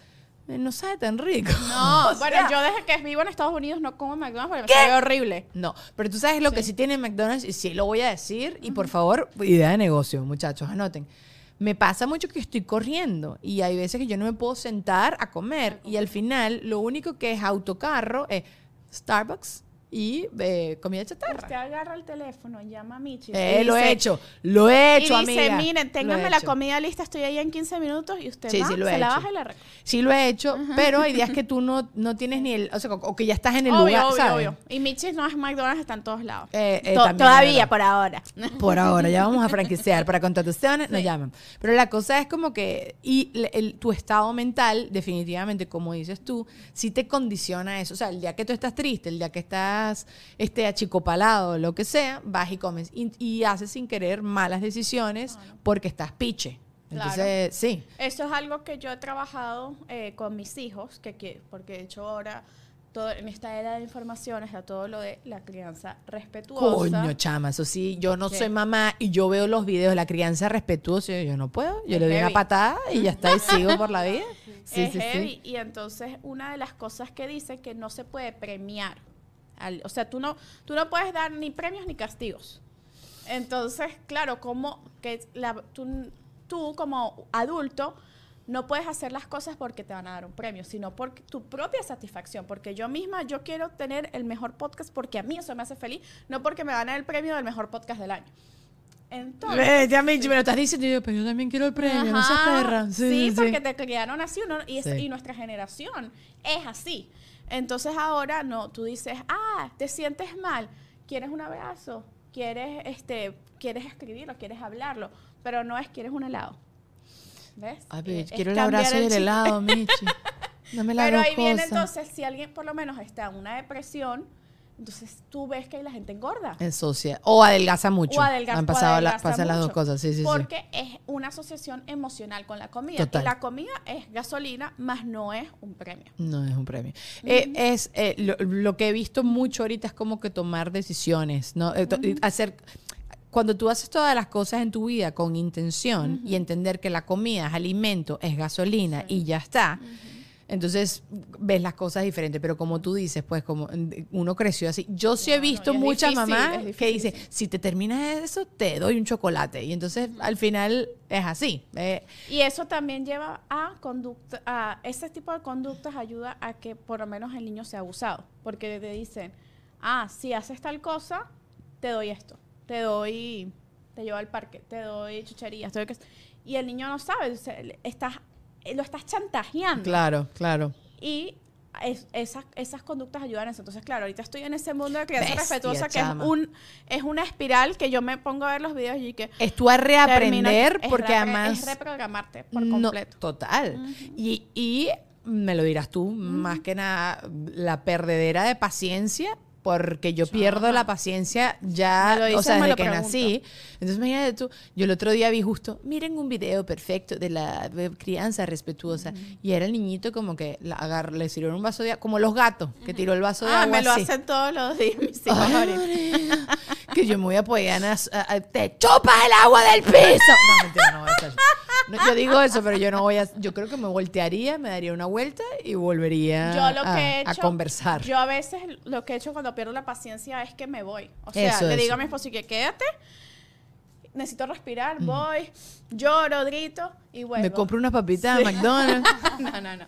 Eh, No sabe tan rico. No, O bueno, sea, yo desde que vivo en Estados Unidos no como McDonald's porque me sabe horrible. No, pero tú sabes lo que sí tiene McDonald's y sí lo voy a decir y por favor, idea de negocio, muchachos, anoten. Me pasa mucho que estoy corriendo y hay veces que yo no me puedo sentar a comer y al final lo único que es autocarro es Starbucks y eh, comida chatarra. Usted agarra el teléfono, llama a Michi. Eh, y lo he dice- hecho, lo he Y hecho, dice, amiga. miren, he ténganme la comida lista, estoy ahí en 15 minutos y usted Sí, va, sí, lo he se la hecho. baja y la recoge. Sí lo he hecho, pero hay días que tú no, no tienes ni el, o sea, o que ya estás en el Obvio, lugar, obvio, ¿sabes? obvio. Y Michi no es McDonald's, está en todos lados. Eh, eh, To- todavía, por ahora. Por ahora, ya vamos a franquiciar. Para contrataciones nos llaman. Pero la cosa es como que, y el- el- tu estado mental, definitivamente, como dices tú, sí te condiciona eso. O sea, el día que tú estás triste, el día que estás este, achicopalado, lo que sea, vas y comes. Y, y haces sin querer malas decisiones porque estás piche. Claro. Entonces, sí. Eso es algo que yo he trabajado eh, con mis hijos, que, que- porque de hecho ahora, todo, en esta era de información, está todo lo de la crianza respetuosa. Coño, chama, eso sí, yo no ¿Qué? soy mamá y yo veo los videos de la crianza respetuosa y yo no puedo. Yo Es le doy una patada y ya está, y sigo por la vida. Sí, es sí, heavy. sí. Y entonces una de las cosas que dice que no se puede premiar. Al- o sea, tú no, tú no puedes dar ni premios ni castigos. Entonces, claro, como que la- tú, tú como adulto no puedes hacer las cosas porque te van a dar un premio, sino por tu propia satisfacción. Porque yo misma, yo quiero tener el mejor podcast porque a mí eso me hace feliz, no porque me van a dar el premio del mejor podcast del año. Entonces, Vete a mí, me lo estás diciendo yo, pero yo también quiero el premio, no seas Ajá, perra. Sí, Sí, sí, porque sí. te criaron así uno, y, es- Sí. y nuestra generación es así. Entonces ahora no, tú dices, ah, te sientes mal, quieres un abrazo, quieres, este, quieres escribirlo, quieres hablarlo, pero no es quieres un helado. ¿Ves? Pero Eh, quiero el abrazo y el helado, Michi. Dame la Pero ahí viene entonces, si alguien por lo menos está en una depresión, entonces tú ves que ahí la gente engorda. Socia- O adelgaza mucho. O adelgaza- Han o pasado la- adelgaza pasan las dos mucho. cosas, sí, sí, sí. Porque es una asociación emocional con la comida. Total. Y la comida es gasolina, más no es un premio. No es un premio. Eh, es eh, lo, lo que he visto mucho ahorita es como que tomar decisiones, ¿no? Eh, to- hacer cuando tú haces todas las cosas en tu vida con intención y entender que la comida es alimento, es gasolina y ya está. Entonces ves las cosas diferentes, pero como tú dices, pues como uno creció así. Yo sí he visto muchas difícil, mamás que dicen, si te terminas eso, te doy un chocolate. Y entonces al final es así. eh, Y eso también lleva a conducta, a ese tipo de conductas ayuda a que por lo menos el niño sea abusado, porque te dicen, ah, si haces tal cosa, te doy esto, te doy, te llevo al parque, te doy chucherías, te doy que y el niño no sabe, estás, lo estás chantajeando claro, claro. y es- esas, esas conductas ayudan a eso. Entonces, claro, ahorita estoy en ese mundo de crianza Bestia, respetuosa que es, un, es una espiral que yo me pongo a ver los videos y que Es tú a reaprender termino- porque repre- además... Es reprogramarte por No, completo. total. y, y me lo dirás tú, más que nada, la perdedera de paciencia, porque yo pierdo la paciencia ya, lo o dices, sea, me desde que pregunto. nací. Entonces, imagínate tú, yo el otro día vi justo, miren un video perfecto de la crianza respetuosa. Y era el niñito como que la agar- le sirvió un vaso de agua, como los gatos, que tiró el vaso de Ah, agua me lo así. hacen todos los días mis hijos ahorita. Que yo me voy a apoyar a, a- a- te chupas el agua del piso. No, mentira, no voy a hacer. No, yo digo eso, pero yo no voy a. Yo creo que me voltearía, me daría una vuelta y volvería Yo lo a, que he a hecho, conversar. yo a veces lo que he hecho cuando pierdo la paciencia es que me voy. O sea, Eso, le digo eso. a mi esposo que quédate, necesito respirar, voy, lloro, grito y vuelvo. me compro unas papitas de McDonald's. no, no, no.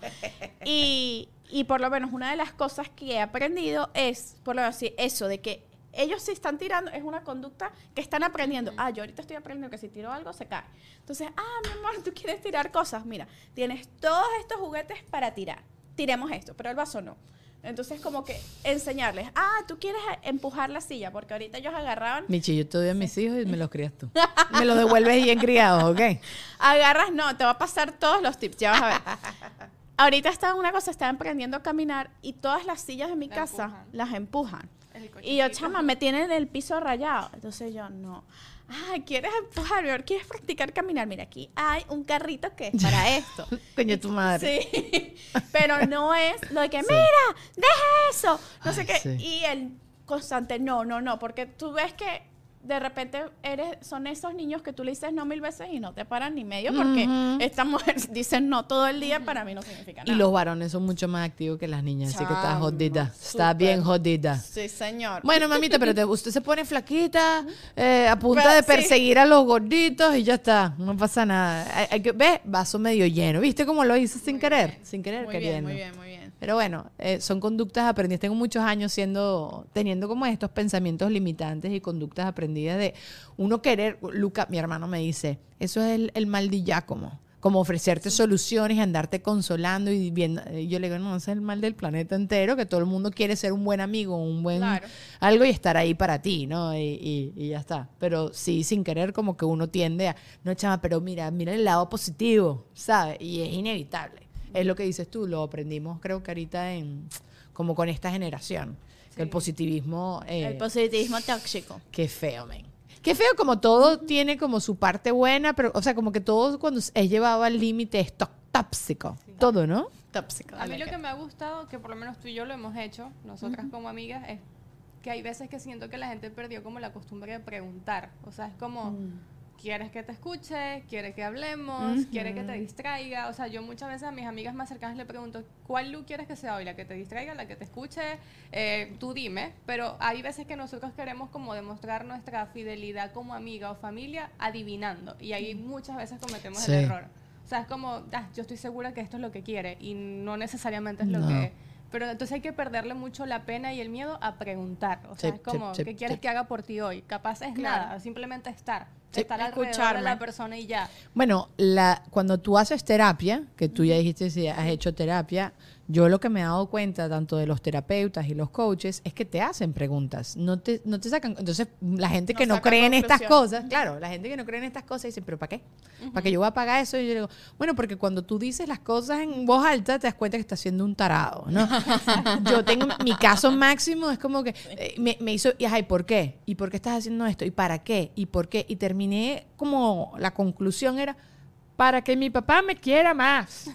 Y, y por lo menos una de las cosas que he aprendido es, por lo menos, sí, eso de que ellos se están tirando, es una conducta que están aprendiendo. Ah, yo ahorita estoy aprendiendo que si tiro algo se cae. Entonces, ah, mi amor, tú quieres tirar cosas. Mira, tienes todos estos juguetes para tirar. Tiremos esto, pero el vaso no. Entonces, como que enseñarles, ah, tú quieres empujar la silla, porque ahorita ellos agarraban Michi, yo te doy a mis hijos y me los crías tú. Me los devuelves bien criados, ¿ok? Agarras, no, te va a pasar todos los tips, ya vas a ver. Ahorita está una cosa, están aprendiendo a caminar y todas las sillas de mi La casa empujan. las empujan. Y yo, chama, me tienen el piso rayado. Entonces yo, no. Ay, ¿quieres empujar? Mi amor? ¿Quieres practicar caminar? Mira, aquí hay un carrito que es para esto. Coño, tu madre. Sí. Pero no es lo de que, mira, deja eso. No sé qué. sí. Y el constante, no, no, no. Porque tú ves que de repente eres, son esos niños que tú le dices no mil veces y no te paran ni medio porque esta mujer dice no todo el día, para mí no significa Y nada. los varones son mucho más activos que las niñas, así que está jodida. Está súper. bien jodida. Sí, señor. Bueno, mamita, pero te, usted se pone flaquita, eh, a punta Pero de sí. perseguir a los gorditos y ya está. No pasa nada. Hay, hay que, ¿Ves? Vaso medio lleno. ¿Viste cómo lo hice sin querer? Sin querer, muy queriendo. bien, muy bien, muy bien. Pero bueno, eh, son conductas aprendidas. Tengo muchos años siendo, teniendo como estos pensamientos limitantes y conductas aprendidas de uno querer. Luca, mi hermano me dice, eso es el, el mal de Giacomo. Como ofrecerte soluciones y andarte consolando y viendo. y Yo le digo, no, ese es el mal del planeta entero, que todo el mundo quiere ser un buen amigo, un buen Claro. algo y estar ahí para ti, ¿no? Y, y- y ya está. Pero sí, sin querer, como que uno tiende a, no, chama, pero mira, mira el lado positivo, ¿sabes? Y es inevitable. Es lo que dices tú, lo aprendimos creo que ahorita en, como con esta generación. Que el positivismo, eh, El positivismo tóxico. qué feo, men. Qué feo como todo tiene como su parte buena, pero, o sea, como que todo cuando es llevado al límite es tó- tóxico. Todo, ¿no? Tóxico. A mí lo que- que me ha gustado, que por lo menos tú y yo lo hemos hecho, nosotras como amigas, es que hay veces que siento que la gente perdió como la costumbre de preguntar. O sea, es como, Mm. ¿Quieres que te escuche? ¿Quieres que hablemos? ¿Quieres que te distraiga? O sea, yo muchas veces a mis amigas más cercanas le pregunto, ¿cuál look quieres que sea hoy? ¿La que te distraiga? ¿La que te escuche? Eh, tú dime. Pero hay veces que nosotros queremos como demostrar nuestra fidelidad como amiga o familia adivinando. Y ahí muchas veces cometemos Sí. el error. O sea, es como, ah, yo estoy segura que esto es lo que quiere y no necesariamente es lo que... Pero entonces hay que perderle mucho la pena y el miedo a preguntar. O sea, Sí, es como, sí, ¿qué quieres que haga por ti hoy? Capaz es Claro. nada, simplemente estar. Estar alrededor de Escucharme. la persona y ya. Bueno, la, cuando tú haces terapia, que tú ya dijiste si has hecho terapia, yo lo que me he dado cuenta, tanto de los terapeutas y los coaches, es que te hacen preguntas. No te, no te sacan. Entonces, la gente que No cree en estas cosas, claro, la gente que no cree en estas cosas dice, ¿pero para qué? ¿Para qué yo voy a pagar eso? Y yo digo, bueno, porque cuando tú dices las cosas en voz alta, te das cuenta que estás siendo un tarado, ¿no? yo tengo mi caso máximo, es como que eh, me, me hizo, y ay, ¿por qué? ¿Y por qué estás haciendo esto? ¿Y para qué? ¿Y por qué? Y terminé como la conclusión era, para que mi papá me quiera más.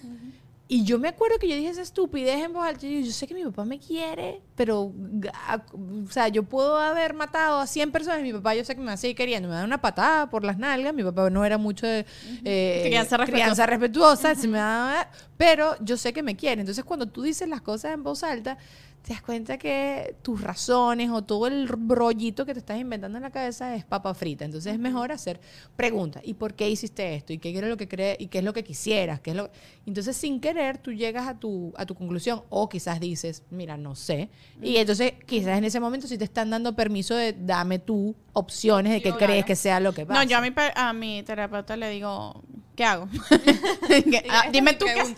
Y yo me acuerdo que yo dije esa estupidez en voz alta. Yo, yo sé que mi papá me quiere, pero, o sea, yo puedo haber matado a 100 personas. Mi papá, yo sé que me va a seguir queriendo. Me da una patada por las nalgas. Mi papá no era mucho de eh, Crianza respetuosa. crianza respetuosa. se me da- pero yo sé que me quiere. Entonces, cuando tú dices las cosas en voz alta, te das cuenta que tus razones o todo el rollito que te estás inventando en la cabeza es papa frita. Entonces, es mejor hacer preguntas. ¿Y por qué hiciste esto? ¿Y qué era lo que crees? ¿Y qué es lo que quisieras? ¿Qué es lo... Entonces, sin querer, tú llegas a tu, a tu conclusión. O quizás dices, mira, no sé. Y entonces, quizás en ese momento sí te están dando permiso de dame tú opciones de qué crees que sea lo que pasa. No, yo a mi, a mi terapeuta le digo, ¿qué hago? Ah, dime tú qué.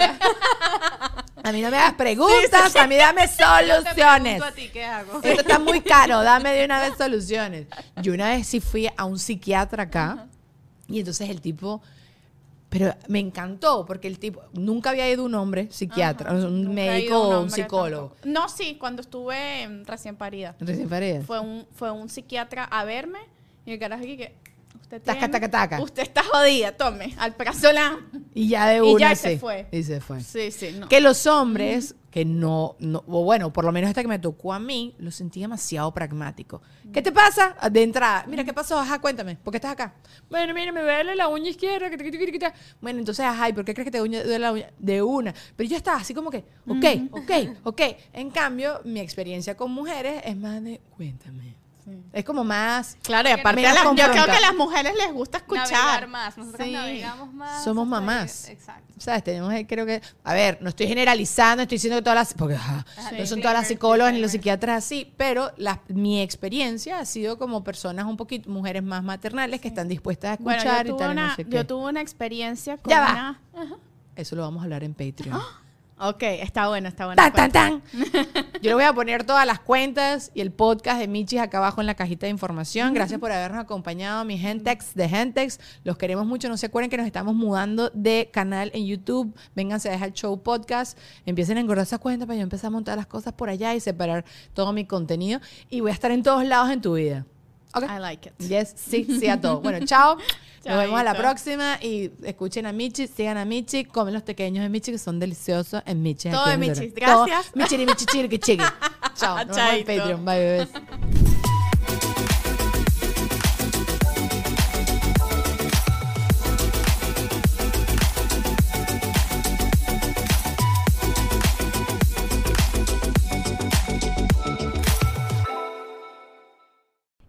A mí no me hagas preguntas, a mí dame soluciones. Pregunto a ti, ¿qué hago? Esto está muy caro, dame de una vez soluciones. Yo una vez sí fui a un psiquiatra acá y entonces el tipo, pero me encantó porque el tipo, nunca había ido un hombre psiquiatra, un Nunca médico o un psicólogo. tampoco. No, sí, cuando estuve mm, recién parida. Recién parida. Fue un, fue un psiquiatra a verme y el carajo aquí que usted Taca, tiene- taca, taca. Usted está jodida, tome, al. Y ya de Y una ya se fue. Y se fue. Sí, sí, no. Que los hombres, que no, no, o bueno, por lo menos hasta que me tocó a mí, lo sentí demasiado pragmático. ¿Qué te pasa? De entrada, mira, ¿qué pasó? Ajá, cuéntame, ¿por qué estás acá? Bueno, mira, me duele la uña izquierda. que te- que te- Bueno, entonces, ajá, ¿y por qué crees que te duele la uña? De una. Pero yo estaba así como que, ok, ok, ok. En cambio, mi experiencia con mujeres es más de, cuéntame. Es como más... Claro, y aparte las- yo creo que a las mujeres les gusta Navegar escuchar. más. Nosotros Sí. navegamos más. Somos que- mamás. Exacto. ¿Sabes? Tenemos ahí, creo que. A ver, no estoy generalizando, estoy diciendo que todas las. Porque ajá, Ajá, no son todas las psicólogas ni los psiquiatras así, pero la- mi experiencia ha sido como personas un poquito, mujeres más maternales que están dispuestas a Bueno, escuchar yo y tuve, tal. y no una, sé qué. yo tuve una experiencia con Ya va. una... Eso lo vamos a hablar en Patreon. Ok, está bueno, está bueno. ¡Tan, tan, tan! Yo le voy a poner todas las cuentas y el podcast de Michis acá abajo en la cajita de información. Gracias por habernos acompañado, mi Gentex de Gentex. Los queremos mucho. No se acuerden que nos estamos mudando de canal en YouTube. Vénganse a dejar el show podcast. Empiecen a engordar esas cuentas para yo empezar a montar las cosas por allá y separar todo mi contenido. Y voy a estar en todos lados en tu vida. I like it. Yes, sí, sí a todo. Bueno, chao. Nos vemos a la próxima y escuchen a Michi, sigan a Michi, comen los pequeños de Michi que son deliciosos en Michi. Todo en. Todo. gracias. Michiri, Michi, chiriqui, chiqui. Chao. Nos vemos en. Patreon. Bye, bebés.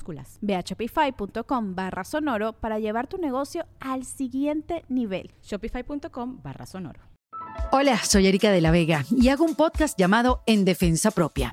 minúsculas. Ve a shopify.com barra sonoro para llevar tu negocio al siguiente nivel. Shopify.com barra sonoro. Hola, soy Erika de la Vega y hago un podcast llamado En Defensa Propia,